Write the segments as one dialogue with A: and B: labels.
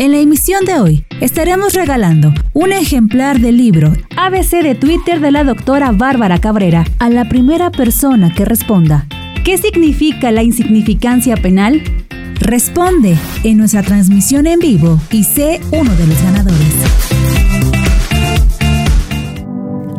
A: En la emisión de hoy estaremos regalando un ejemplar del libro ABC de Twitter de la doctora Bárbara Cabrera a la primera persona que responda. ¿Qué significa la insignificancia penal? Responde en nuestra transmisión en vivo y sé uno de los ganadores.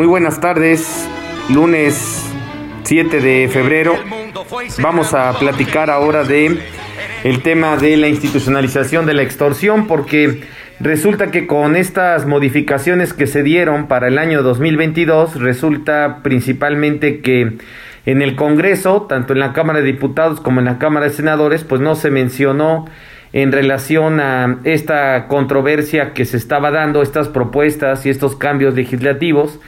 B: Muy buenas tardes, lunes 7 de febrero. Vamos a platicar ahora de el tema de la institucionalización de la extorsión porque resulta que con estas modificaciones que se dieron para el año 2022 resulta principalmente que en el Congreso, tanto en la Cámara de Diputados como en la Cámara de Senadores, pues no se mencionó en relación a esta controversia que se estaba dando, estas propuestas y estos cambios legislativos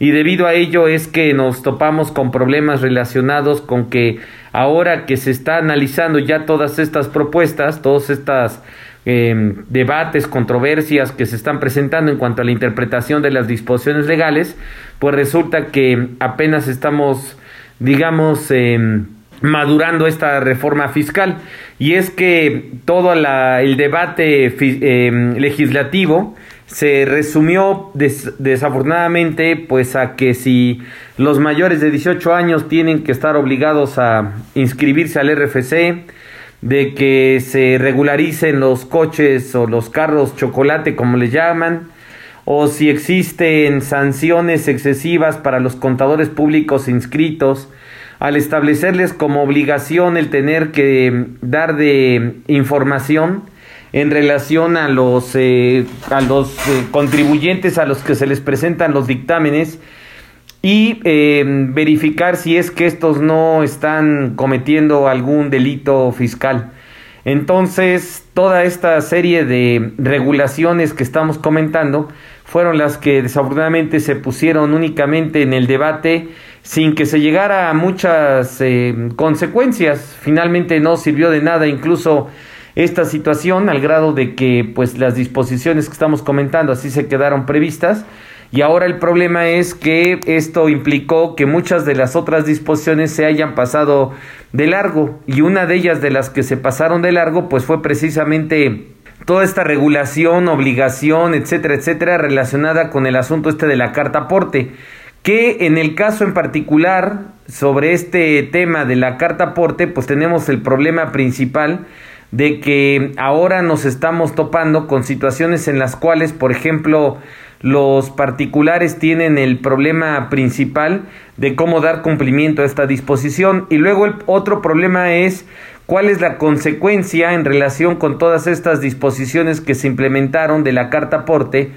B: y debido a ello es que nos topamos con problemas relacionados con que ahora que se está analizando ya todas estas propuestas, todos estos em, debates, controversias que se están presentando en cuanto a la interpretación de las disposiciones legales, pues resulta que apenas estamos, digamos, em, madurando esta reforma fiscal. Y es que todo el debate em, legislativo se resumió desafortunadamente pues a que si los mayores de 18 años tienen que estar obligados a inscribirse al RFC, de que se regularicen los coches o los carros chocolate como les llaman, o si existen sanciones excesivas para los contadores públicos inscritos, al establecerles como obligación el tener que dar de información, en relación a los, eh, a los eh, contribuyentes a los que se les presentan los dictámenes y eh, verificar si es que estos no están cometiendo algún delito fiscal. Entonces, toda esta serie de regulaciones que estamos comentando fueron las que desafortunadamente se pusieron únicamente en el debate sin que se llegara a muchas consecuencias. Finalmente no sirvió de nada, incluso esta situación al grado de que pues las disposiciones que estamos comentando así se quedaron previstas. Y ahora el problema es que esto implicó que muchas de las otras disposiciones se hayan pasado de largo. Y una de ellas de las que se pasaron de largo pues fue precisamente toda esta regulación, obligación, etcétera, etcétera, relacionada con el asunto este de la carta aporte, que en el caso en particular sobre este tema de la carta aporte, pues tenemos el problema principal de que ahora nos estamos topando con situaciones en las cuales, por ejemplo, los particulares tienen el problema principal de cómo dar cumplimiento a esta disposición y luego el otro problema es cuál es la consecuencia en relación con todas estas disposiciones que se implementaron de la carta aporte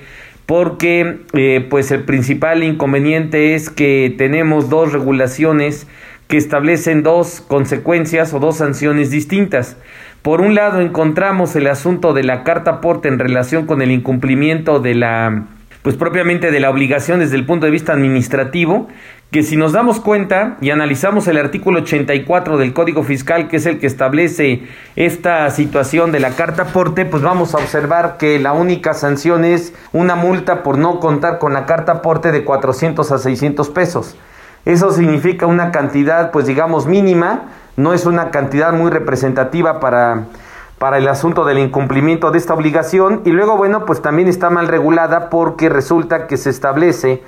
B: porque eh, pues el principal inconveniente es que tenemos dos regulaciones que establecen dos consecuencias o dos sanciones distintas. Por un lado encontramos el asunto de la carta aporte en relación con el incumplimiento de la pues propiamente de la obligación desde el punto de vista administrativo, que si nos damos cuenta y analizamos el artículo 84 del Código Fiscal, que es el que establece esta situación de la carta aporte, pues vamos a observar que la única sanción es una multa por no contar con la carta aporte de 400 a 600 pesos. Eso significa una cantidad, pues digamos, mínima, no es una cantidad muy representativa para, para el asunto del incumplimiento de esta obligación. Y luego, bueno, pues también está mal regulada porque resulta que se establece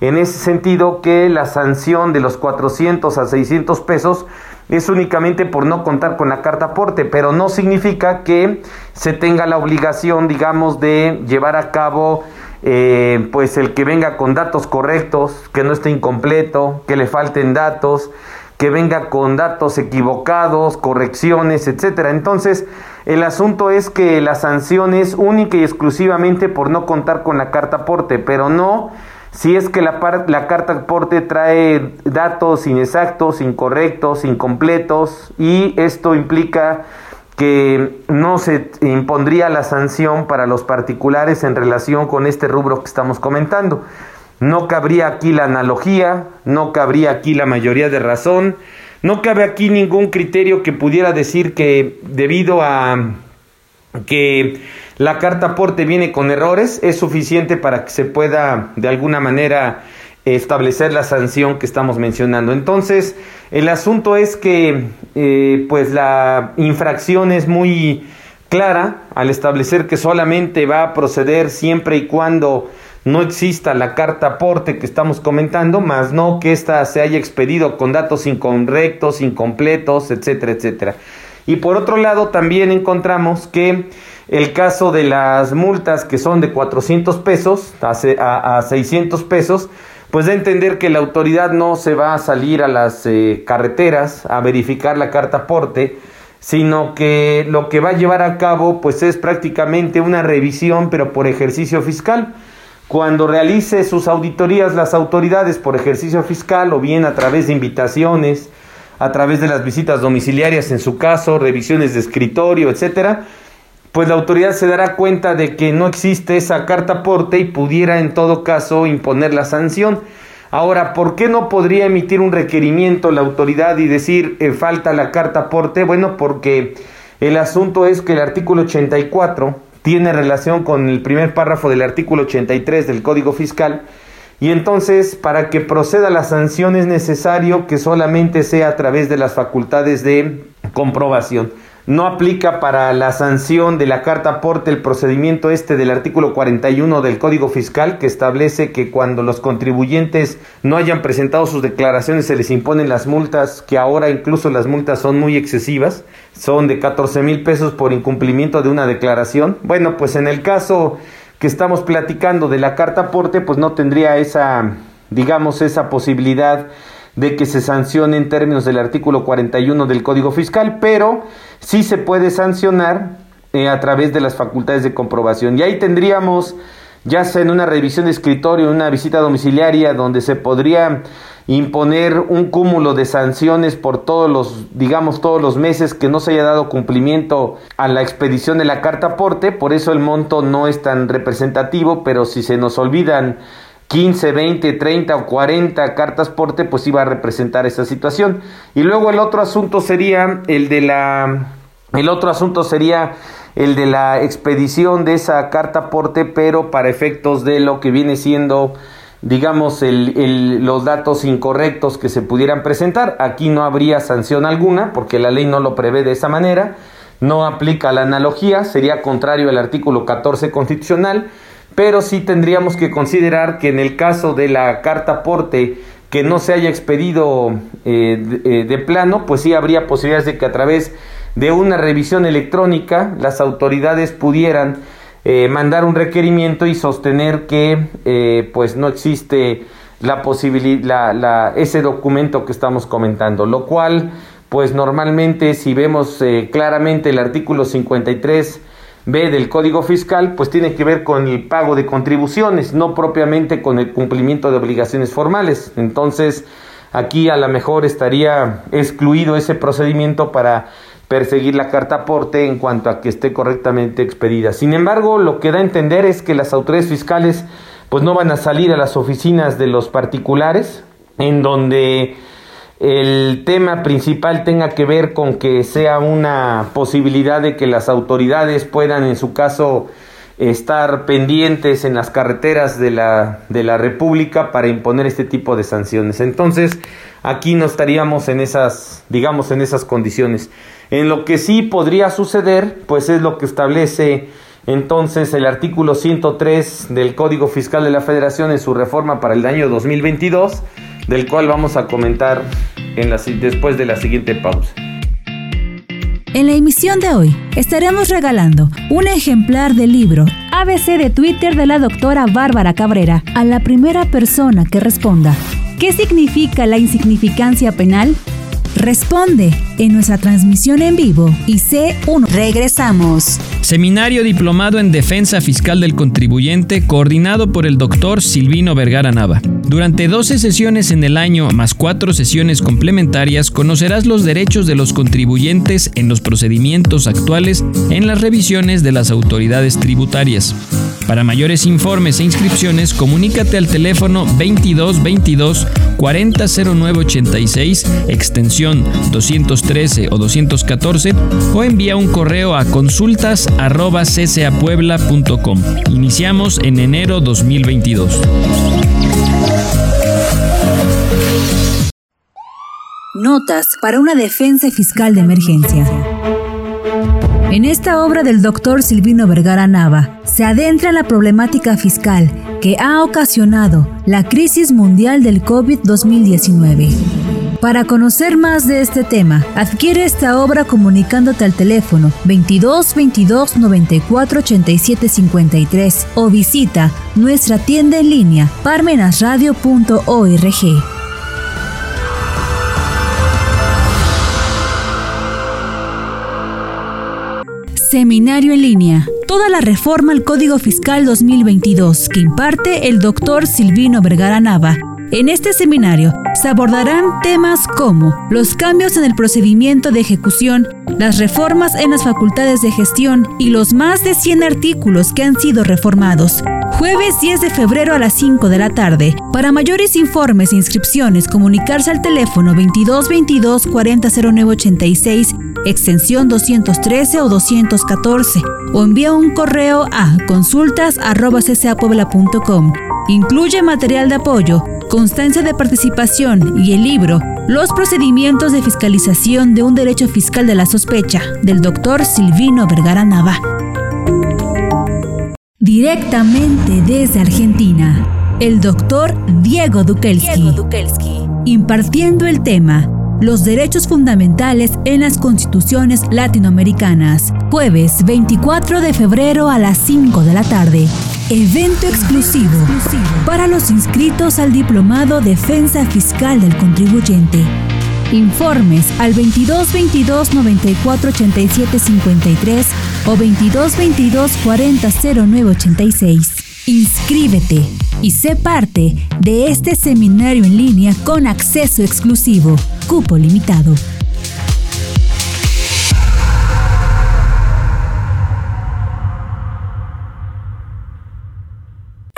B: en ese sentido que la sanción de los 400 a 600 pesos es únicamente por no contar con la carta aporte, pero no significa que se tenga la obligación, digamos, de llevar a cabo eh, pues el que venga con datos correctos, que no esté incompleto, que le falten datos, que venga con datos equivocados, correcciones, etcétera. Entonces, el asunto es que la sanción es única y exclusivamente por no contar con la carta aporte, pero no si es que la, la carta aporte trae datos inexactos, incorrectos, incompletos, y esto implica que no se impondría la sanción para los particulares en relación con este rubro que estamos comentando. No cabría aquí la analogía, no cabría aquí la mayoría de razón, no cabe aquí ningún criterio que pudiera decir que debido a que la carta aporte viene con errores, es suficiente para que se pueda de alguna manera establecer la sanción que estamos mencionando. Entonces, el asunto es que eh, pues la infracción es muy clara al establecer que solamente va a proceder siempre y cuando no exista la carta aporte que estamos comentando, más no que ésta se haya expedido con datos incorrectos, incompletos, etcétera, etcétera. Y por otro lado, también encontramos que el caso de las multas que son de 400 pesos a, a 600 pesos, pues de entender que la autoridad no se va a salir a las eh, carreteras a verificar la carta aporte, sino que lo que va a llevar a cabo pues es prácticamente una revisión pero por ejercicio fiscal. Cuando realice sus auditorías las autoridades por ejercicio fiscal o bien a través de invitaciones, a través de las visitas domiciliarias en su caso, revisiones de escritorio, etcétera, pues la autoridad se dará cuenta de que no existe esa carta aporte y pudiera en todo caso imponer la sanción. Ahora, ¿por qué no podría emitir un requerimiento la autoridad y decir eh, falta la carta aporte? Bueno, porque el asunto es que el artículo 84 tiene relación con el primer párrafo del artículo 83 del Código Fiscal. Y entonces para que proceda la sanción es necesario que solamente sea a través de las facultades de comprobación no aplica para la sanción de la carta aporte el procedimiento este del artículo 41 del Código Fiscal que establece que cuando los contribuyentes no hayan presentado sus declaraciones se les imponen las multas, que ahora incluso las multas son muy excesivas, son de 14 mil pesos por incumplimiento de una declaración. Bueno, pues en el caso que estamos platicando de la carta aporte, pues no tendría esa, digamos, esa posibilidad de que se sancione en términos del artículo 41 del Código Fiscal, pero sí se puede sancionar eh, a través de las facultades de comprobación. Y ahí tendríamos, ya sea en una revisión de escritorio, una visita domiciliaria, donde se podría imponer un cúmulo de sanciones por todos los, digamos, todos los meses que no se haya dado cumplimiento a la expedición de la carta aporte, por eso el monto no es tan representativo, pero si se nos olvidan 15, 20, 30 o 40 cartas porte, pues iba a representar esa situación. Y luego el otro asunto sería el de la el otro asunto sería el de la expedición de esa carta porte, pero para efectos de lo que viene siendo digamos el, los datos incorrectos que se pudieran presentar. Aquí no habría sanción alguna porque la ley no lo prevé de esa manera. No aplica la analogía, sería contrario al artículo 14 constitucional pero sí tendríamos que considerar que en el caso de la carta aporte que no se haya expedido eh, eh, de, plano, pues sí habría posibilidades de que a través de una revisión electrónica las autoridades pudieran eh, mandar un requerimiento y sostener que pues no existe la posibilidad, la, ese documento que estamos comentando, lo cual pues normalmente si vemos claramente el artículo 53 B del Código Fiscal, pues tiene que ver con el pago de contribuciones, no propiamente con el cumplimiento de obligaciones formales. Entonces, aquí a lo mejor estaría excluido ese procedimiento para perseguir la carta aporte en cuanto a que esté correctamente expedida. Sin embargo, lo que da a entender es que las autoridades fiscales pues no van a salir a las oficinas de los particulares en donde el tema principal tenga que ver con que sea una posibilidad de que las autoridades puedan, en su caso, estar pendientes en las carreteras de la, de la República para imponer este tipo de sanciones. Entonces, aquí no estaríamos en esas, digamos, en esas condiciones. En lo que sí podría suceder, pues es lo que establece entonces el artículo 103 del Código Fiscal de la Federación en su reforma para el año 2022 del cual vamos a comentar en la, después de la siguiente pausa.
A: En la emisión de hoy estaremos regalando un ejemplar del libro ABC de Twitter de la doctora Bárbara Cabrera a la primera persona que responda. ¿Qué significa la insignificancia penal? Responde en nuestra transmisión en vivo y C1. Regresamos.
C: Seminario Diplomado en Defensa Fiscal del Contribuyente coordinado por el doctor Silvino Vergara Nava. Durante 12 sesiones en el año más 4 sesiones complementarias conocerás los derechos de los contribuyentes en los procedimientos actuales en las revisiones de las autoridades tributarias. Para mayores informes e inscripciones, comunícate al teléfono 2222 400986, extensión 213 o 214, o envía un correo a consultas.ccapuebla.com. Iniciamos en enero 2022.
A: Notas para una defensa fiscal de emergencia. En esta obra del doctor Silvino Vergara Nava se adentra en la problemática fiscal que ha ocasionado la crisis mundial del COVID-2019. Para conocer más de este tema, adquiere esta obra comunicándote al teléfono 22 22 94 87 53 o visita nuestra tienda en línea parmenasradio.org. Seminario en línea. Toda la reforma al Código Fiscal 2022 que imparte el doctor Silvino Vergara Nava. En este seminario se abordarán temas como los cambios en el procedimiento de ejecución, las reformas en las facultades de gestión y los más de 100 artículos que han sido reformados. Jueves 10 de febrero a las 5 de la tarde. Para mayores informes e inscripciones, comunicarse al teléfono 2222 400986 extensión 213 o 214, o envía un correo a consultas.ccapuebla.com. Incluye material de apoyo, constancia de participación y el libro Los procedimientos de fiscalización de un derecho fiscal de la sospecha, del doctor Silvino Vergara Nava. Directamente desde Argentina, el doctor Diego Dukelski, impartiendo el tema los derechos fundamentales en las constituciones latinoamericanas. Jueves 24 de febrero a las 5 de la tarde. Evento exclusivo para los inscritos al Diplomado Defensa Fiscal del Contribuyente. Informes al 22 22 94 87 53 o 22 22 40 09 86. Inscríbete y sé parte de este seminario en línea con acceso exclusivo, cupo limitado.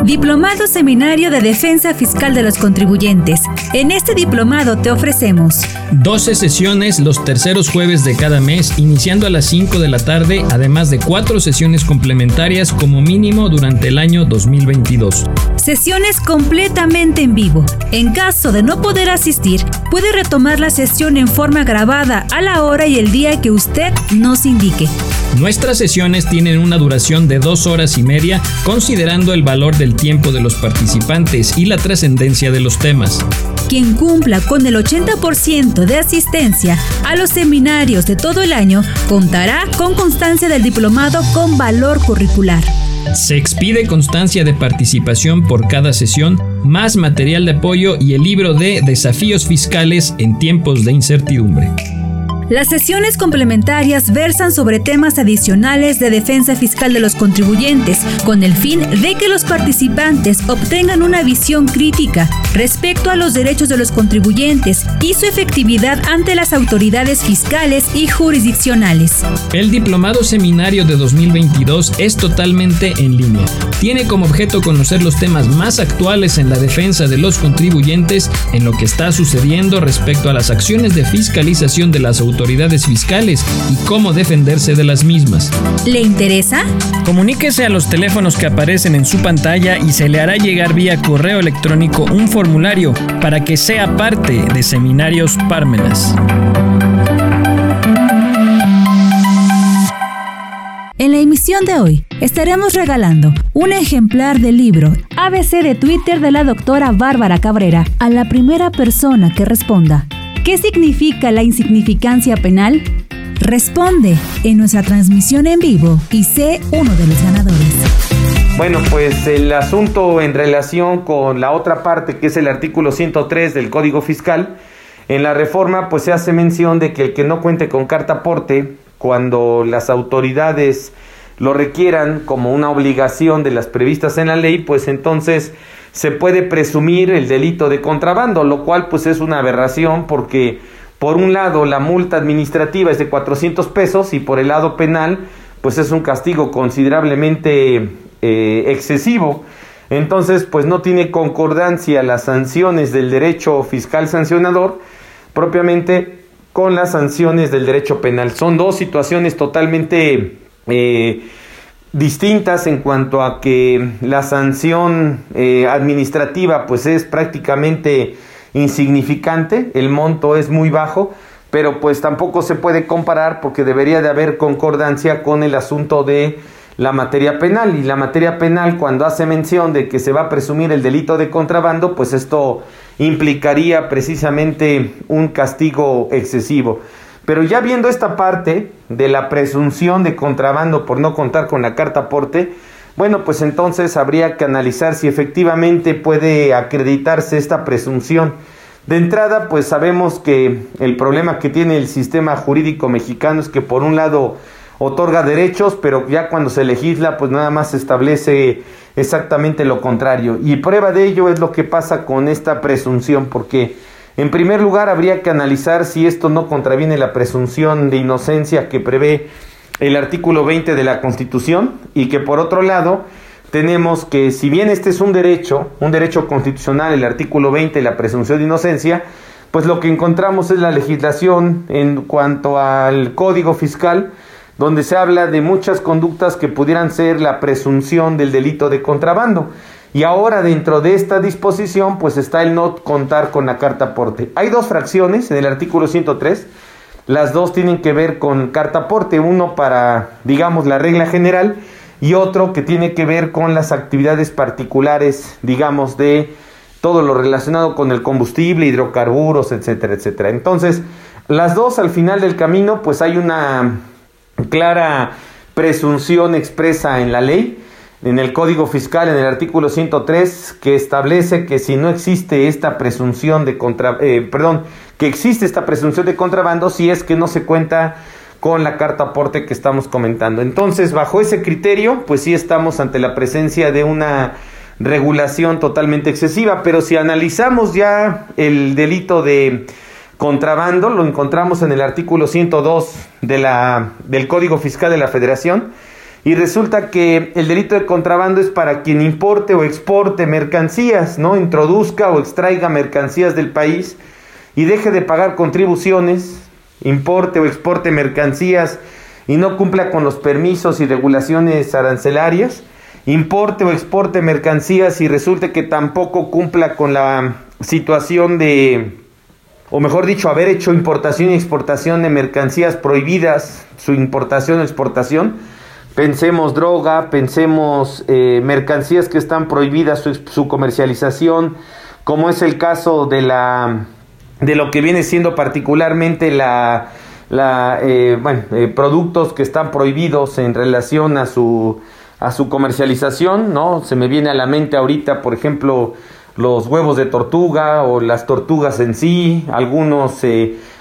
A: Diplomado Seminario de Defensa Fiscal de los Contribuyentes. En este diplomado te ofrecemos
C: 12 sesiones los terceros jueves de cada mes, iniciando a las 5 de la tarde, además de 4 sesiones complementarias como mínimo durante el año 2022.
A: Sesiones completamente en vivo. En caso de no poder asistir, puede retomar la sesión en forma grabada a la hora y el día que usted nos indique.
C: Nuestras sesiones tienen una duración de dos horas y media, considerando el valor del tiempo de los participantes y la trascendencia de los temas.
A: Quien cumpla con el 80% de asistencia a los seminarios de todo el año contará con constancia del diplomado con valor curricular.
C: Se expide constancia de participación por cada sesión, más material de apoyo y el libro de Desafíos Fiscales en tiempos de incertidumbre.
A: Las sesiones complementarias versan sobre temas adicionales de defensa fiscal de los contribuyentes, con el fin de que los participantes obtengan una visión crítica respecto a los derechos de los contribuyentes y su efectividad ante las autoridades fiscales y jurisdiccionales.
C: El diplomado seminario de 2022 es totalmente en línea. Tiene como objeto conocer los temas más actuales en la defensa de los contribuyentes en lo que está sucediendo respecto a las acciones de fiscalización de las autoridades autoridades fiscales y cómo defenderse de las mismas.
A: ¿Le interesa?
C: Comuníquese a los teléfonos que aparecen en su pantalla y se le hará llegar vía correo electrónico un formulario para que sea parte de Seminarios Pármenas.
A: En la emisión de hoy estaremos regalando un ejemplar del libro ABC de Twitter de la doctora Bárbara Cabrera a la primera persona que responda. ¿Qué significa la insignificancia penal? Responde en nuestra transmisión en vivo y sé uno de los ganadores.
B: Bueno, pues el asunto en relación con la otra parte, que es el artículo 103 del Código Fiscal, en la reforma pues se hace mención de que el que no cuente con carta aporte, cuando las autoridades lo requieran como una obligación de las previstas en la ley, pues entonces se puede presumir el delito de contrabando, lo cual pues es una aberración porque por un lado la multa administrativa es de 400 pesos y por el lado penal pues es un castigo considerablemente eh, excesivo. Entonces pues no tiene concordancia las sanciones del derecho fiscal sancionador propiamente con las sanciones del derecho penal. Son dos situaciones totalmente eh, distintas en cuanto a que la sanción eh, administrativa pues es prácticamente insignificante, el monto es muy bajo, pero pues tampoco se puede comparar porque debería de haber concordancia con el asunto de la materia penal y la materia penal cuando hace mención de que se va a presumir el delito de contrabando, pues esto implicaría precisamente un castigo excesivo. Pero ya viendo esta parte de la presunción de contrabando por no contar con la carta aporte, bueno, pues entonces habría que analizar si efectivamente puede acreditarse esta presunción. De entrada, pues sabemos que el problema que tiene el sistema jurídico mexicano es que por un lado otorga derechos, pero ya cuando se legisla, pues nada más establece exactamente lo contrario. Y prueba de ello es lo que pasa con esta presunción, porque en primer lugar habría que analizar si esto no contraviene la presunción de inocencia que prevé el artículo 20 de la Constitución y que por otro lado tenemos que si bien este es un derecho, un derecho constitucional, el artículo 20, la presunción de inocencia, pues lo que encontramos es la legislación en cuanto al código fiscal, donde se habla de muchas conductas que pudieran ser la presunción del delito de contrabando. Y ahora dentro de esta disposición pues está el no contar con la carta aporte. Hay dos fracciones en el artículo 103 las dos tienen que ver con carta aporte, uno para, digamos, la regla general y otro que tiene que ver con las actividades particulares, digamos, de todo lo relacionado con el combustible, hidrocarburos, etcétera, etcétera. Entonces, las dos al final del camino, pues hay una clara presunción expresa en la ley en el Código Fiscal, en el artículo 103, que establece que si no existe esta presunción de contra, eh, perdón, que existe esta presunción de contrabando si es que no se cuenta con la carta aporte que estamos comentando. Entonces, bajo ese criterio, pues sí estamos ante la presencia de una regulación totalmente excesiva, pero si analizamos ya el delito de contrabando, lo encontramos en el artículo 102 de la, del Código Fiscal de la Federación, y resulta que el delito de contrabando es para quien importe o exporte mercancías, ¿no? Introduzca o extraiga mercancías del país y deje de pagar contribuciones, importe o exporte mercancías y no cumpla con los permisos y regulaciones arancelarias, importe o exporte mercancías y resulte que tampoco cumpla con la situación de, o mejor dicho, haber hecho importación y exportación de mercancías prohibidas, su importación o exportación, Pensemos droga, pensemos eh, mercancías que están prohibidas su, comercialización, como es el caso de la de lo que viene siendo particularmente la, la eh, bueno, eh, productos que están prohibidos en relación a su a su comercialización, ¿no? Se me viene a la mente ahorita, por ejemplo, los huevos de tortuga o las tortugas en sí, algunos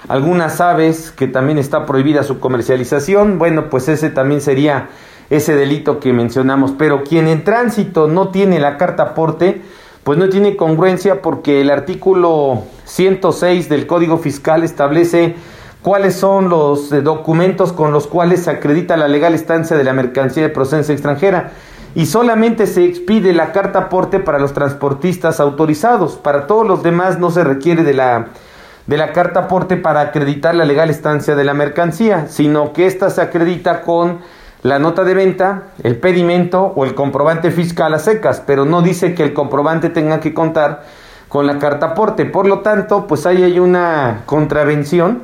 B: algunas aves que también está prohibida su comercialización, bueno, pues ese también sería ese delito que mencionamos, pero quien en tránsito no tiene la carta aporte, pues no tiene congruencia porque el artículo 106 del Código Fiscal establece cuáles son los eh, documentos con los cuales se acredita la legal estancia de la mercancía de procedencia extranjera y solamente se expide la carta aporte para los transportistas autorizados. Para todos los demás no se requiere de la de la carta aporte para acreditar la legal estancia de la mercancía, sino que ésta se acredita con la nota de venta, el pedimento o el comprobante fiscal a secas, pero no dice que el comprobante tenga que contar con la carta aporte. Por lo tanto, pues ahí hay una contravención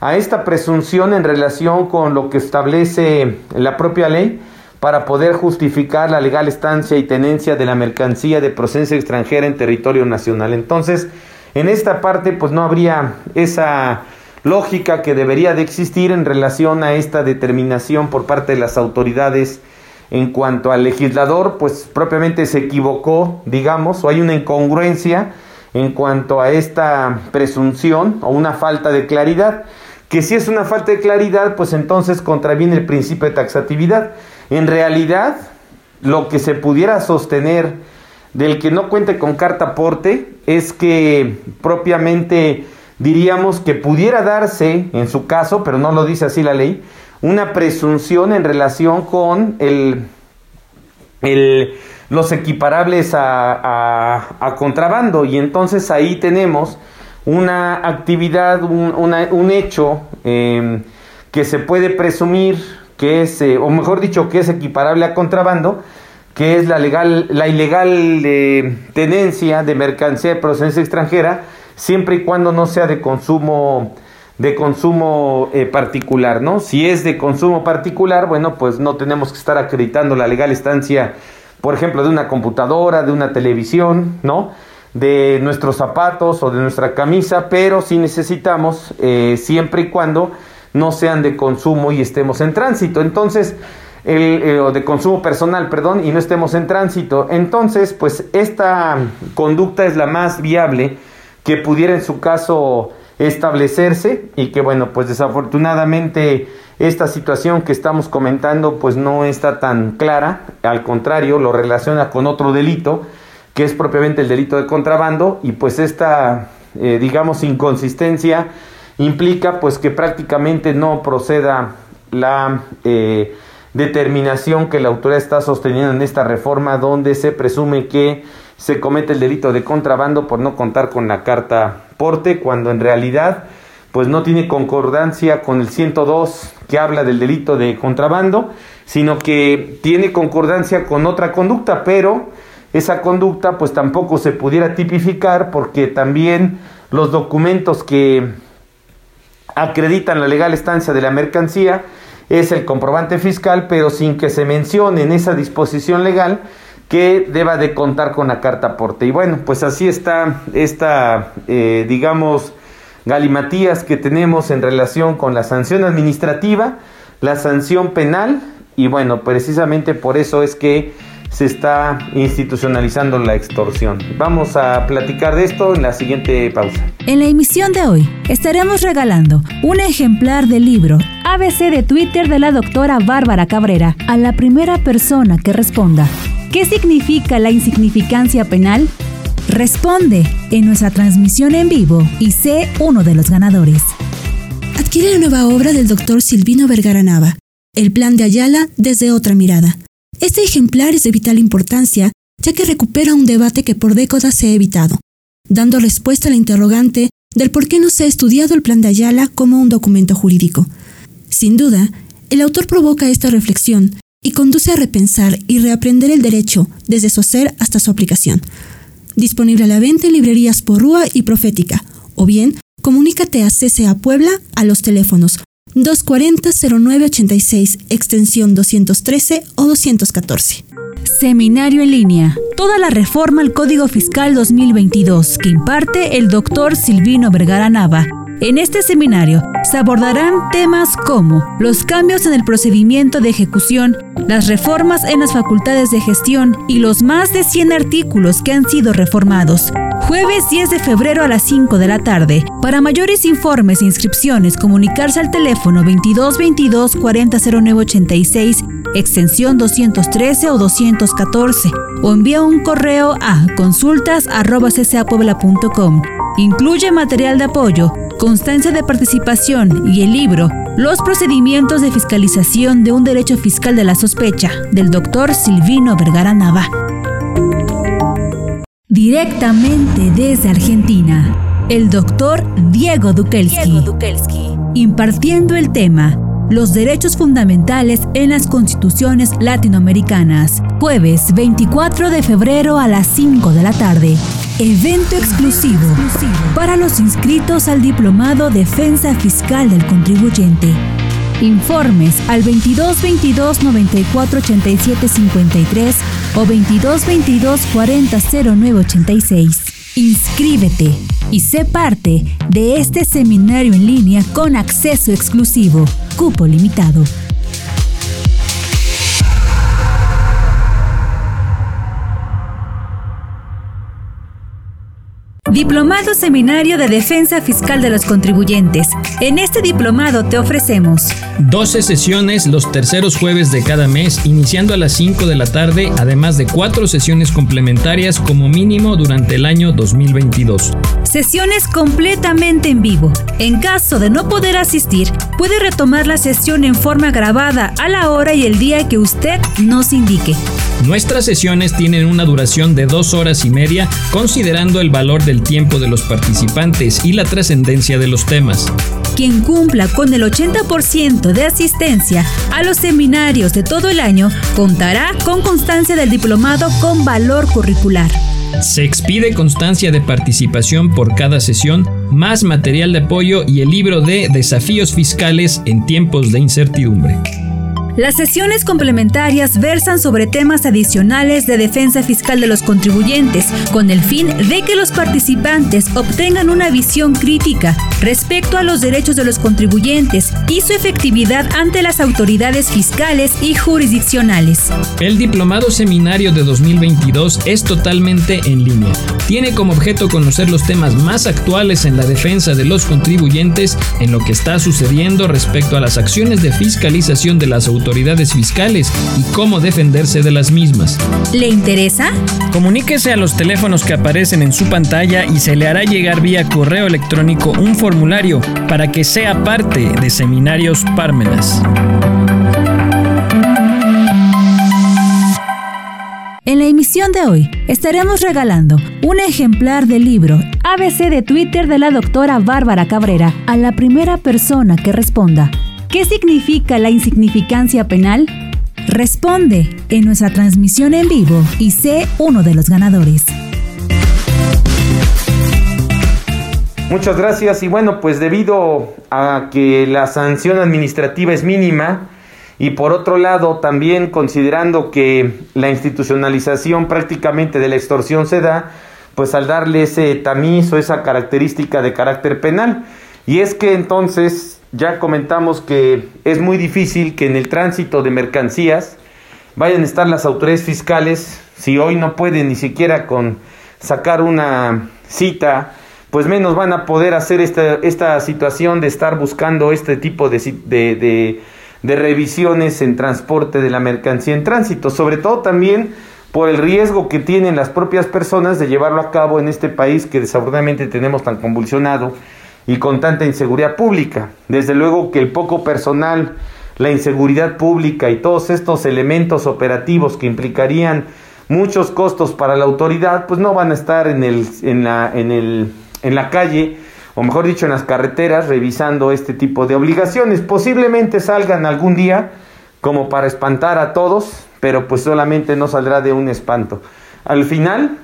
B: a esta presunción en relación con lo que establece la propia ley para poder justificar la legal estancia y tenencia de la mercancía de procedencia extranjera en territorio nacional. Entonces, en esta parte pues no habría esa lógica que debería de existir en relación a esta determinación por parte de las autoridades en cuanto al legislador, pues propiamente se equivocó, digamos, o hay una incongruencia en cuanto a esta presunción o una falta de claridad, que si es una falta de claridad, pues entonces contraviene el principio de taxatividad. En realidad, lo que se pudiera sostener del que no cuente con carta aporte es que propiamente diríamos que pudiera darse en su caso, pero no lo dice así la ley, una presunción en relación con el, los equiparables a, contrabando. Y entonces ahí tenemos una actividad, un, hecho em, que se puede presumir que es, eh, o mejor dicho, que es equiparable a contrabando, que es la legal, la ilegal eh, tenencia de mercancía de procedencia extranjera, siempre y cuando no sea de consumo de consumo eh, particular, ¿no? Si es de consumo particular, bueno, pues no tenemos que estar acreditando la legal estancia, por ejemplo, de una computadora, de una televisión, ¿no? De nuestros zapatos o de nuestra camisa, pero sí necesitamos eh, siempre y cuando no sean de consumo y estemos en tránsito. Entonces, el, eh, de consumo personal, perdón, y no estemos en tránsito. Entonces, pues esta conducta es la más viable que pudiera en su caso establecerse y que bueno, pues desafortunadamente esta situación que estamos comentando pues no está tan clara, al contrario, lo relaciona con otro delito, que es propiamente el delito de contrabando y pues esta eh, digamos inconsistencia implica pues que prácticamente no proceda la eh, determinación que la autoridad está sosteniendo en esta reforma donde se presume que se comete el delito de contrabando por no contar con la carta porte cuando en realidad pues no tiene concordancia con el 102 que habla del delito de contrabando, sino que tiene concordancia con otra conducta, pero esa conducta pues tampoco se pudiera tipificar porque también los documentos que acreditan la legal estancia de la mercancía es el comprobante fiscal, pero sin que se mencione en esa disposición legal que deba de contar con la carta aporte. Y bueno, pues así está esta, eh, digamos, galimatías que tenemos en relación con la sanción administrativa, la sanción penal, y bueno, precisamente por eso es que se está institucionalizando la extorsión. Vamos a platicar de esto en la siguiente pausa.
A: En la emisión de hoy estaremos regalando un ejemplar del libro ABC de Twitter de la doctora Bárbara Cabrera a la primera persona que responda. ¿Qué significa la insignificancia penal? Responde en nuestra transmisión en vivo y sé uno de los ganadores.
D: Adquiere la nueva obra del doctor Silvino Vergara Nava, El plan de Ayala desde otra mirada. Este ejemplar es de vital importancia ya que recupera un debate que por décadas se ha evitado, dando respuesta a la interrogante del por qué no se ha estudiado el plan de Ayala como un documento jurídico. Sin duda, el autor provoca esta reflexión y conduce a repensar y reaprender el derecho desde su hacer hasta su aplicación. Disponible a la venta en librerías Porrúa y Profética, o bien comunícate a CCA Puebla a los teléfonos 240-0986, extensión 213 o 214.
A: Seminario en línea. Toda la reforma al Código Fiscal 2022 que imparte el doctor Silvino Vergara Nava en este seminario se abordarán temas como los cambios en el procedimiento de ejecución, las reformas en las facultades de gestión y los más de 100 artículos que han sido reformados. Jueves 10 de febrero a las 5 de la tarde. Para mayores informes e inscripciones, comunicarse al teléfono 2222 400986, extensión 213 o 214, o envía un correo a consultas.ccapuebla.com. Incluye material de apoyo constancia de participación y el libro Los procedimientos de fiscalización de un derecho fiscal de la sospecha del doctor Silvino Vergara Nava. Directamente desde Argentina, el doctor Diego Dukelski, impartiendo el tema Los derechos fundamentales en las constituciones latinoamericanas, jueves 24 de febrero a las 5 de la tarde. Evento exclusivo para los inscritos al Diplomado Defensa Fiscal del Contribuyente. Informes al 2222 94 87 53 o 2222 40 09 86. Inscríbete y sé parte de este seminario en línea con acceso exclusivo, cupo limitado. Diplomado Seminario de Defensa Fiscal de los Contribuyentes. En este diplomado te ofrecemos
C: 12 sesiones los terceros jueves de cada mes, iniciando a las 5 de la tarde, además de cuatro sesiones complementarias como mínimo durante el año 2022.
A: Sesiones completamente en vivo. En caso de no poder asistir, puede retomar la sesión en forma grabada a la hora y el día que usted nos indique.
C: Nuestras sesiones tienen una duración de dos horas y media, considerando el valor del tiempo de los participantes y la trascendencia de los temas.
A: Quien cumpla con el 80% de asistencia a los seminarios de todo el año contará con constancia del diplomado con valor curricular.
C: Se expide constancia de participación por cada sesión, más material de apoyo y el libro de Desafíos Fiscales en tiempos de incertidumbre.
A: Las sesiones complementarias versan sobre temas adicionales de defensa fiscal de los contribuyentes, con el fin de que los participantes obtengan una visión crítica respecto a los derechos de los contribuyentes y su efectividad ante las autoridades fiscales y jurisdiccionales.
C: El Diplomado Seminario de 2022 es totalmente en línea. Tiene como objeto conocer los temas más actuales en la defensa de los contribuyentes en lo que está sucediendo respecto a las acciones de fiscalización de las autoridades fiscales y cómo defenderse de las mismas.
A: ¿Le interesa?
C: Comuníquese a los teléfonos que aparecen en su pantalla y se le hará llegar vía correo electrónico un formulario para que sea parte de Seminarios Pármenas.
A: En la emisión de hoy estaremos regalando un ejemplar del libro ABC de Twitter de la doctora Bárbara Cabrera a la primera persona que responda ¿Qué significa la insignificancia penal? Responde en nuestra transmisión en vivo y sé uno de los ganadores.
B: Muchas gracias y bueno, pues debido a que la sanción administrativa es mínima y por otro lado también considerando que la institucionalización prácticamente de la extorsión se da, pues al darle ese tamiz o esa característica de carácter penal. Y es que entonces ya comentamos que es muy difícil que en el tránsito de mercancías vayan a estar las autoridades fiscales si hoy no pueden ni siquiera con sacar una cita pues menos van a poder hacer esta, esta situación de estar buscando este tipo de, de, de revisiones en transporte de la mercancía en tránsito, sobre todo también por el riesgo que tienen las propias personas de llevarlo a cabo en este país que desafortunadamente tenemos tan convulsionado y con tanta inseguridad pública. Desde luego que el poco personal, la inseguridad pública y todos estos elementos operativos que implicarían muchos costos para la autoridad, pues no van a estar en, el, en, la, en, el, en la calle, o mejor dicho, en las carreteras, revisando este tipo de obligaciones. Posiblemente salgan algún día como para espantar a todos, pero pues solamente no saldrá de un espanto. Al final,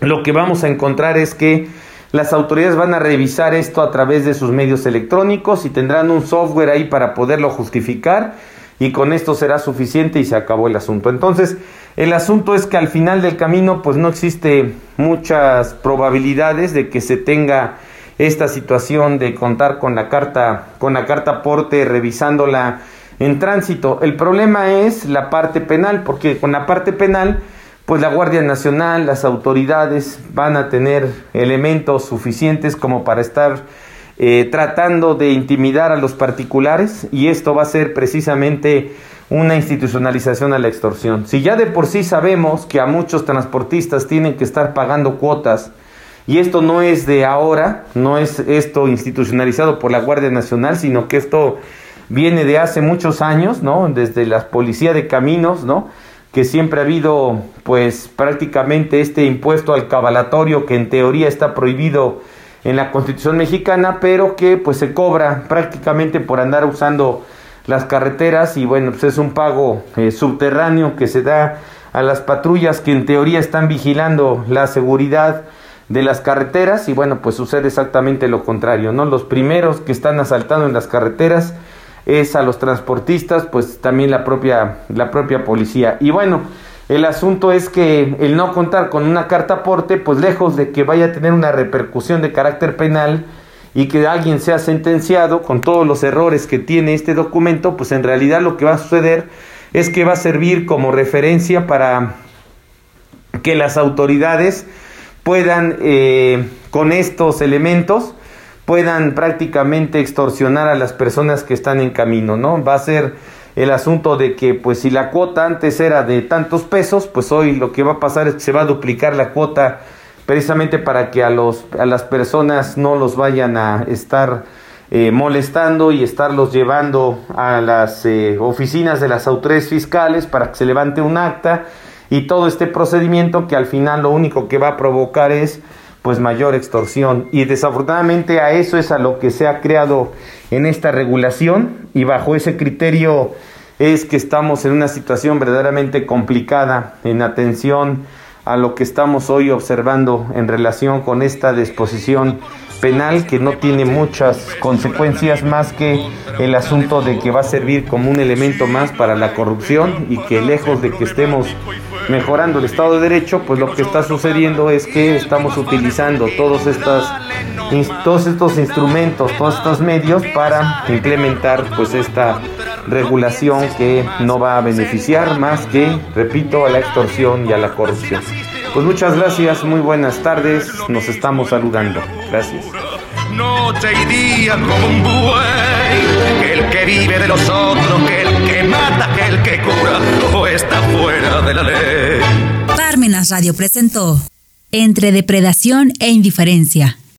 B: lo que vamos a encontrar es que las autoridades van a revisar esto a través de sus medios electrónicos y tendrán un software ahí para poderlo justificar y con esto será suficiente y se acabó el asunto. Entonces, el asunto es que al final del camino pues no existe muchas probabilidades de que se tenga esta situación de contar con la carta con la carta aporte revisándola en tránsito. El problema es la parte penal, porque con la parte penal pues la Guardia Nacional, las autoridades van a tener elementos suficientes como para estar eh, tratando de intimidar a los particulares y esto va a ser precisamente una institucionalización a la extorsión. Si ya de por sí sabemos que a muchos transportistas tienen que estar pagando cuotas y esto no es de ahora, no es esto institucionalizado por la Guardia Nacional, sino que esto viene de hace muchos años, ¿no? Desde la Policía de Caminos, ¿no? que siempre ha habido pues prácticamente este impuesto al cabalatorio que en teoría está prohibido en la Constitución mexicana, pero que pues se cobra prácticamente por andar usando las carreteras y bueno, pues es un pago eh, subterráneo que se da a las patrullas que en teoría están vigilando la seguridad de las carreteras y bueno, pues sucede exactamente lo contrario, ¿no? Los primeros que están asaltando en las carreteras es a los transportistas, pues también la propia, la propia policía. Y bueno, el asunto es que el no contar con una carta aporte, pues lejos de que vaya a tener una repercusión de carácter penal y que alguien sea sentenciado con todos los errores que tiene este documento, pues en realidad lo que va a suceder es que va a servir como referencia para que las autoridades puedan eh, con estos elementos puedan prácticamente extorsionar a las personas que están en camino, ¿no? Va a ser el asunto de que pues si la cuota antes era de tantos pesos, pues hoy lo que va a pasar es que se va a duplicar la cuota precisamente para que a los a las personas no los vayan a estar eh, molestando y estarlos llevando a las eh, oficinas de las autoridades fiscales para que se levante un acta y todo este procedimiento que al final lo único que va a provocar es pues mayor extorsión. Y desafortunadamente a eso es a lo que se ha creado en esta regulación y bajo ese criterio es que estamos en una situación verdaderamente complicada en atención a lo que estamos hoy observando en relación con esta disposición penal que no tiene muchas consecuencias más que el asunto de que va a servir como un elemento más para la corrupción y que lejos de que estemos mejorando el Estado de Derecho, pues lo que está sucediendo es que estamos utilizando todos, estas, todos estos instrumentos, todos estos medios para implementar pues esta regulación que no va a beneficiar más que, repito, a la extorsión y a la corrupción. Pues muchas gracias, muy buenas tardes, nos estamos saludando. Gracias. Noche y día como un buey, que el que vive de los otros, que el que mata, que el que cura, o está fuera de la ley.
A: Parmenas Radio presentó Entre Depredación e Indiferencia